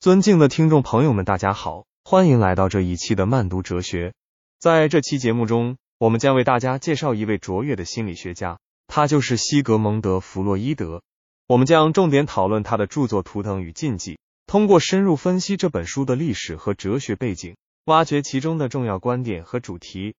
尊敬的听众朋友们，大家好，欢迎来到这一期的慢读哲学。在这期节目中，我们将为大家介绍一位卓越的心理学家，他就是西格蒙德·弗洛伊德。我们将重点讨论他的著作《图腾与禁忌》，通过深入分析这本书的历史和哲学背景，挖掘其中的重要观点和主题，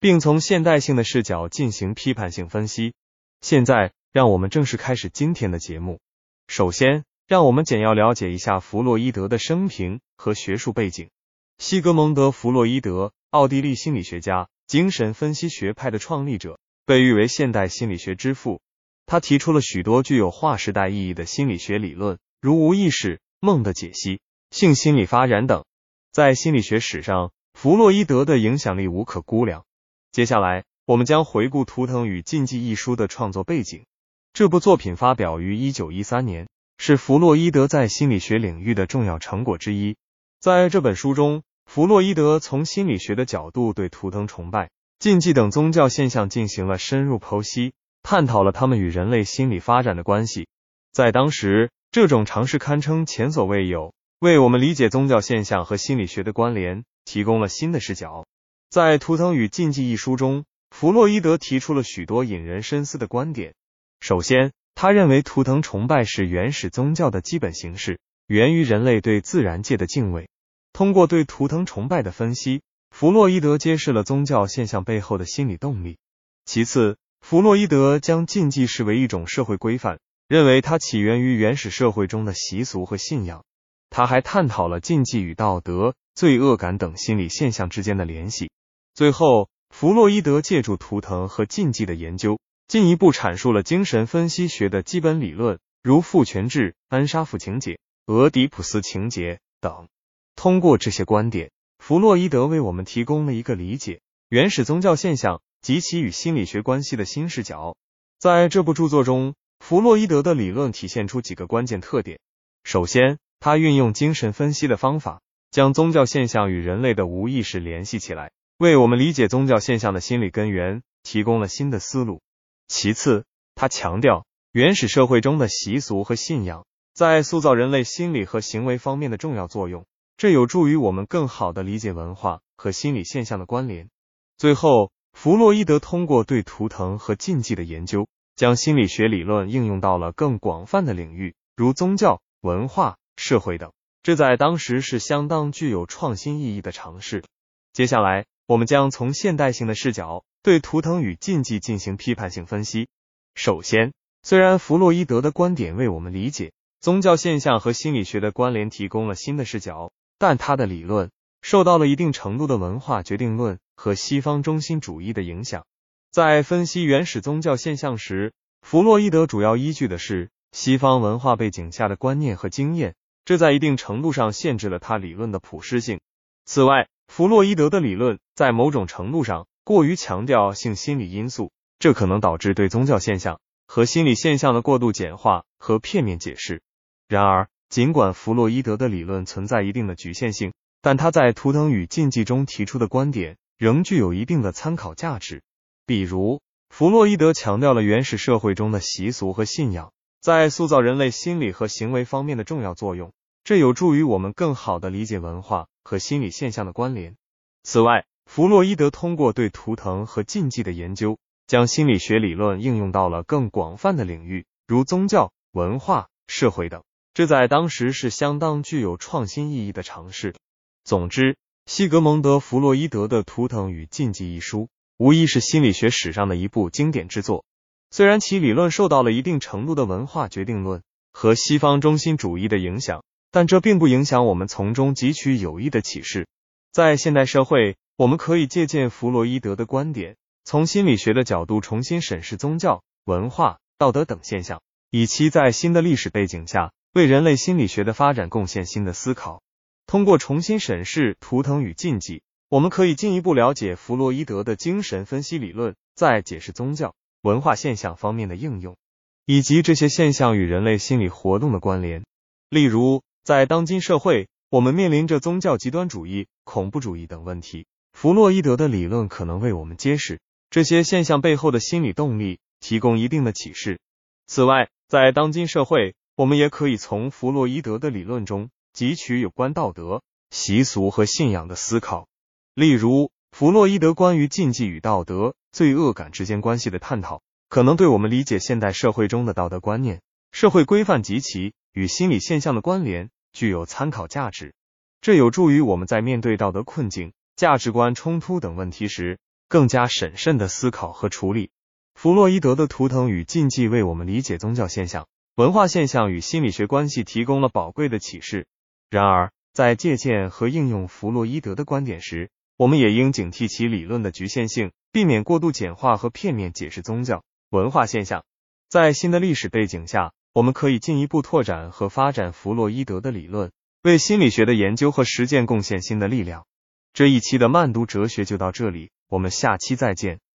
并从现代性的视角进行批判性分析。现在，让我们正式开始今天的节目。首先，让我们简要了解一下弗洛伊德的生平和学术背景。西格蒙德·弗洛伊德，奥地利心理学家、精神分析学派的创立者，被誉为现代心理学之父。他提出了许多具有划时代意义的心理学理论，如无意识、梦的解析、性心理发展等。在心理学史上，弗洛伊德的影响力无可估量。接下来，我们将回顾《图腾与禁忌》一书的创作背景。这部作品发表于一九一三年。是弗洛伊德在心理学领域的重要成果之一。在这本书中，弗洛伊德从心理学的角度对图腾崇拜、禁忌等宗教现象进行了深入剖析，探讨了他们与人类心理发展的关系。在当时，这种尝试堪称前所未有，为我们理解宗教现象和心理学的关联提供了新的视角。在《图腾与禁忌》一书中，弗洛伊德提出了许多引人深思的观点。首先，他认为图腾崇拜是原始宗教的基本形式，源于人类对自然界的敬畏。通过对图腾崇拜的分析，弗洛伊德揭示了宗教现象背后的心理动力。其次，弗洛伊德将禁忌视为一种社会规范，认为它起源于原始社会中的习俗和信仰。他还探讨了禁忌与道德、罪恶感等心理现象之间的联系。最后，弗洛伊德借助图腾和禁忌的研究。进一步阐述了精神分析学的基本理论，如父权制、安沙夫情节、俄狄浦斯情节等。通过这些观点，弗洛伊德为我们提供了一个理解原始宗教现象及其与心理学关系的新视角。在这部著作中，弗洛伊德的理论体现出几个关键特点。首先，他运用精神分析的方法，将宗教现象与人类的无意识联系起来，为我们理解宗教现象的心理根源提供了新的思路。其次，他强调原始社会中的习俗和信仰在塑造人类心理和行为方面的重要作用，这有助于我们更好的理解文化和心理现象的关联。最后，弗洛伊德通过对图腾和禁忌的研究，将心理学理论应用到了更广泛的领域，如宗教、文化、社会等，这在当时是相当具有创新意义的尝试。接下来，我们将从现代性的视角。对图腾与禁忌进行批判性分析。首先，虽然弗洛伊德的观点为我们理解宗教现象和心理学的关联提供了新的视角，但他的理论受到了一定程度的文化决定论和西方中心主义的影响。在分析原始宗教现象时，弗洛伊德主要依据的是西方文化背景下的观念和经验，这在一定程度上限制了他理论的普适性。此外，弗洛伊德的理论在某种程度上。过于强调性心理因素，这可能导致对宗教现象和心理现象的过度简化和片面解释。然而，尽管弗洛伊德的理论存在一定的局限性，但他在《图腾与禁忌》中提出的观点仍具有一定的参考价值。比如，弗洛伊德强调了原始社会中的习俗和信仰在塑造人类心理和行为方面的重要作用，这有助于我们更好地理解文化和心理现象的关联。此外，弗洛伊德通过对图腾和禁忌的研究，将心理学理论应用到了更广泛的领域，如宗教、文化、社会等，这在当时是相当具有创新意义的尝试。总之，西格蒙德·弗洛伊德的《图腾与禁忌》一书，无疑是心理学史上的一部经典之作。虽然其理论受到了一定程度的文化决定论和西方中心主义的影响，但这并不影响我们从中汲取有益的启示。在现代社会，我们可以借鉴弗洛伊德的观点，从心理学的角度重新审视宗教、文化、道德等现象，以期在新的历史背景下为人类心理学的发展贡献新的思考。通过重新审视图腾与禁忌，我们可以进一步了解弗洛伊德的精神分析理论在解释宗教、文化现象方面的应用，以及这些现象与人类心理活动的关联。例如，在当今社会，我们面临着宗教极端主义、恐怖主义等问题。弗洛伊德的理论可能为我们揭示这些现象背后的心理动力，提供一定的启示。此外，在当今社会，我们也可以从弗洛伊德的理论中汲取有关道德、习俗和信仰的思考。例如，弗洛伊德关于禁忌与道德、罪恶感之间关系的探讨，可能对我们理解现代社会中的道德观念、社会规范及其与心理现象的关联具有参考价值。这有助于我们在面对道德困境、价值观冲突等问题时，更加审慎的思考和处理。弗洛伊德的图腾与禁忌为我们理解宗教现象、文化现象与心理学关系提供了宝贵的启示。然而，在借鉴和应用弗洛伊德的观点时，我们也应警惕其理论的局限性，避免过度简化和片面解释宗教文化现象。在新的历史背景下，我们可以进一步拓展和发展弗洛伊德的理论，为心理学的研究和实践贡献新的力量。这一期的慢读哲学就到这里，我们下期再见。